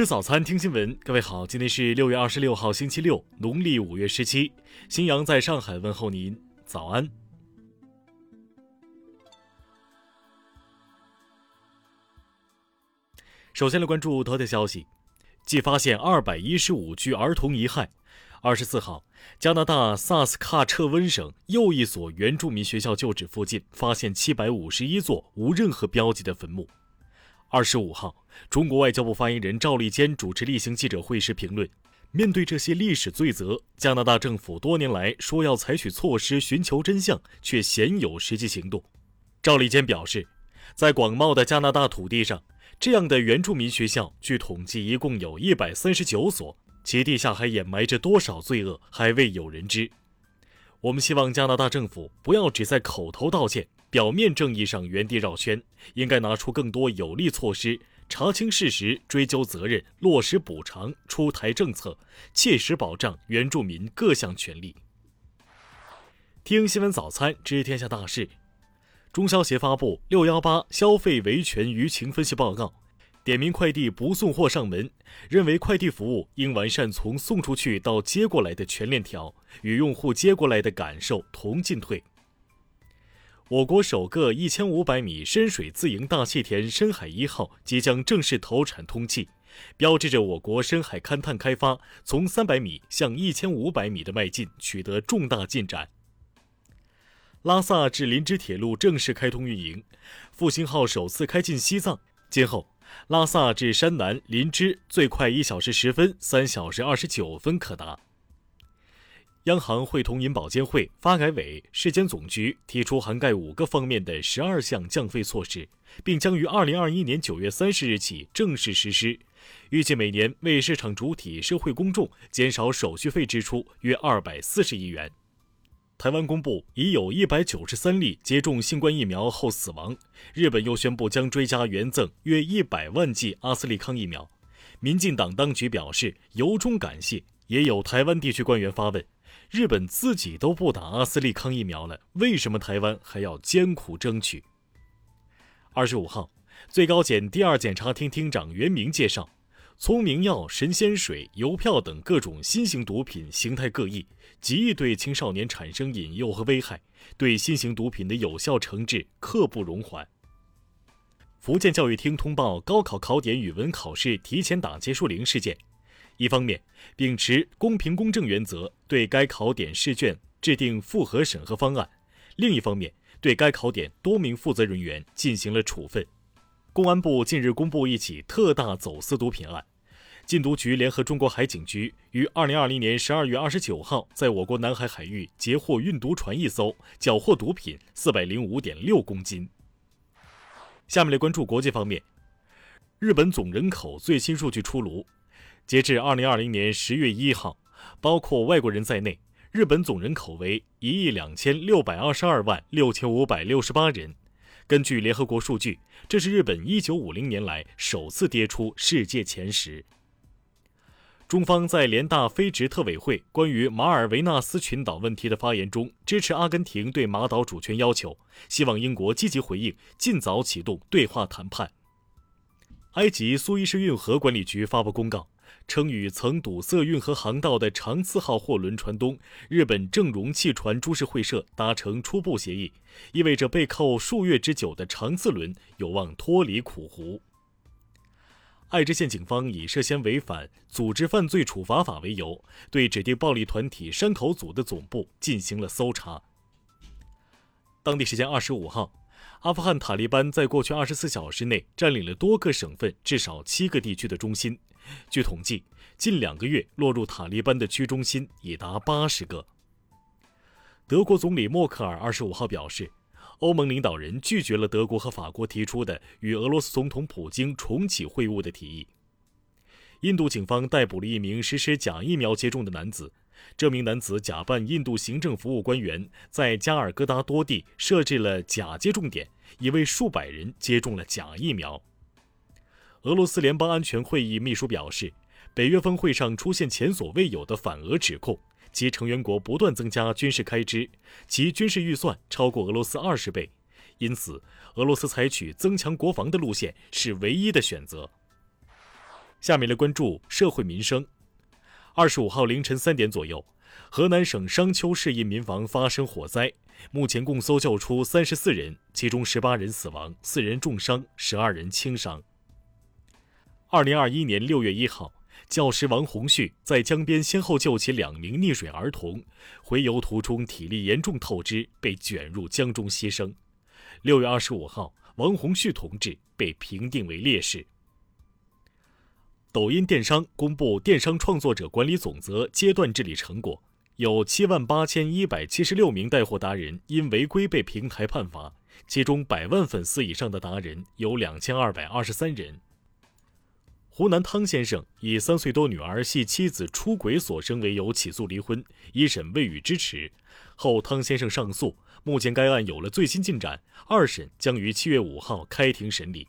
吃早餐，听新闻。各位好，今天是六月二十六号，星期六，农历五月十七。新阳在上海问候您，早安。首先来关注头条消息，继发现二百一十五具儿童遗骸。二十四号，加拿大萨斯喀彻温省又一所原住民学校旧址附近发现七百五十一座无任何标记的坟墓。二十五号，中国外交部发言人赵立坚主持例行记者会时评论：面对这些历史罪责，加拿大政府多年来说要采取措施寻求真相，却鲜有实际行动。赵立坚表示，在广袤的加拿大土地上，这样的原住民学校，据统计一共有一百三十九所，其地下还掩埋着多少罪恶，还未有人知。我们希望加拿大政府不要只在口头道歉。表面正义上原地绕圈，应该拿出更多有力措施，查清事实，追究责任，落实补偿，出台政策，切实保障原住民各项权利。听新闻早餐知天下大事。中消协发布六幺八消费维权舆情分析报告，点名快递不送货上门，认为快递服务应完善从送出去到接过来的全链条，与用户接过来的感受同进退。我国首个一千五百米深水自营大气田“深海一号”即将正式投产通气，标志着我国深海勘探开发从三百米向一千五百米的迈进取得重大进展。拉萨至林芝铁路正式开通运营，复兴号首次开进西藏，今后拉萨至山南林芝最快一小时十分、三小时二十九分可达。央行会同银保监会、发改委、市监总局提出涵盖五个方面的十二项降费措施，并将于二零二一年九月三十日起正式实施。预计每年为市场主体、社会公众减少手续费支出约二百四十亿元。台湾公布已有一百九十三例接种新冠疫苗后死亡。日本又宣布将追加援赠约一百万剂阿斯利康疫苗。民进党当局表示由衷感谢。也有台湾地区官员发问。日本自己都不打阿斯利康疫苗了，为什么台湾还要艰苦争取？二十五号，最高检第二检察厅厅长袁明介绍，聪明药、神仙水、邮票等各种新型毒品形态各异，极易对青少年产生引诱和危害，对新型毒品的有效惩治刻不容缓。福建教育厅通报高考考点语文考试提前打结束铃事件。一方面，秉持公平公正原则，对该考点试卷制定复核审核方案；另一方面，对该考点多名负责人员进行了处分。公安部近日公布一起特大走私毒品案，禁毒局联合中国海警局于二零二零年十二月二十九号在我国南海海域截获运毒船一艘，缴获毒品四百零五点六公斤。下面来关注国际方面，日本总人口最新数据出炉。截至二零二零年十月一号，包括外国人在内，日本总人口为一亿两千六百二十二万六千五百六十八人。根据联合国数据，这是日本一九五零年来首次跌出世界前十。中方在联大非执特委会关于马尔维纳斯群岛问题的发言中，支持阿根廷对马岛主权要求，希望英国积极回应，尽早启动对话谈判。埃及苏伊士运河管理局发布公告。称与曾堵塞运河航道的长次号货轮船东日本正荣汽船株式会社达成初步协议，意味着被扣数月之久的长次轮有望脱离苦湖。爱知县警方以涉嫌违反组织犯罪处罚法为由，对指定暴力团体山口组的总部进行了搜查。当地时间二十五号，阿富汗塔利班在过去二十四小时内占领了多个省份至少七个地区的中心。据统计，近两个月落入塔利班的区中心已达八十个。德国总理默克尔二十五号表示，欧盟领导人拒绝了德国和法国提出的与俄罗斯总统普京重启会晤的提议。印度警方逮捕了一名实施假疫苗接种的男子，这名男子假扮印度行政服务官员，在加尔各答多地设置了假接种点，已为数百人接种了假疫苗。俄罗斯联邦安全会议秘书表示，北约峰会上出现前所未有的反俄指控，其成员国不断增加军事开支，其军事预算超过俄罗斯二十倍，因此俄罗斯采取增强国防的路线是唯一的选择。下面来关注社会民生。二十五号凌晨三点左右，河南省商丘市一民房发生火灾，目前共搜救出三十四人，其中十八人死亡，四人重伤，十二人轻伤。二零二一年六月一号，教师王洪旭在江边先后救起两名溺水儿童，回游途中体力严重透支，被卷入江中牺牲。六月二十五号，王洪旭同志被评定为烈士。抖音电商公布电商创作者管理总则阶段治理成果，有七万八千一百七十六名带货达人因违规被平台判罚，其中百万粉丝以上的达人有两千二百二十三人。湖南汤先生以三岁多女儿系妻子出轨所生为由起诉离婚，一审未予支持，后汤先生上诉，目前该案有了最新进展，二审将于七月五号开庭审理。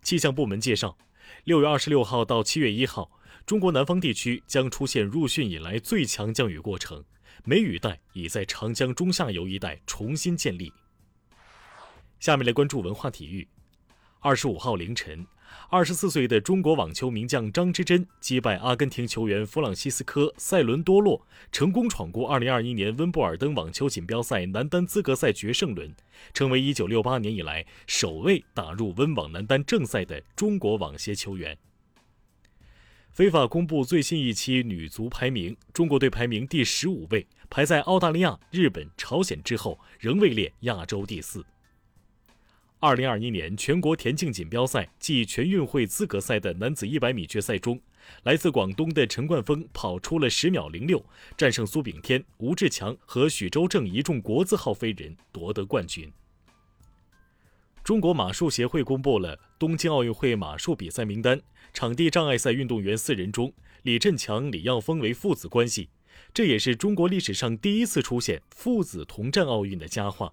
气象部门介绍。六月二十六号到七月一号，中国南方地区将出现入汛以来最强降雨过程，梅雨带已在长江中下游一带重新建立。下面来关注文化体育。二十五号凌晨。二十四岁的中国网球名将张之臻击败阿根廷球员弗朗西斯科·塞伦多洛，成功闯过2021年温布尔登网球锦标赛男单资格赛决胜轮，成为1968年以来首位打入温网男单正赛的中国网协球员。非法公布最新一期女足排名，中国队排名第十五位，排在澳大利亚、日本、朝鲜之后，仍位列亚洲第四。二零二一年全国田径锦标赛暨全运会资格赛的男子一百米决赛中，来自广东的陈冠峰跑出了十秒零六，战胜苏炳添、吴志强和许周正一众国字号飞人，夺得冠军。中国马术协会公布了东京奥运会马术比赛名单，场地障碍赛运动员四人中，李振强、李耀峰为父子关系，这也是中国历史上第一次出现父子同战奥运的佳话。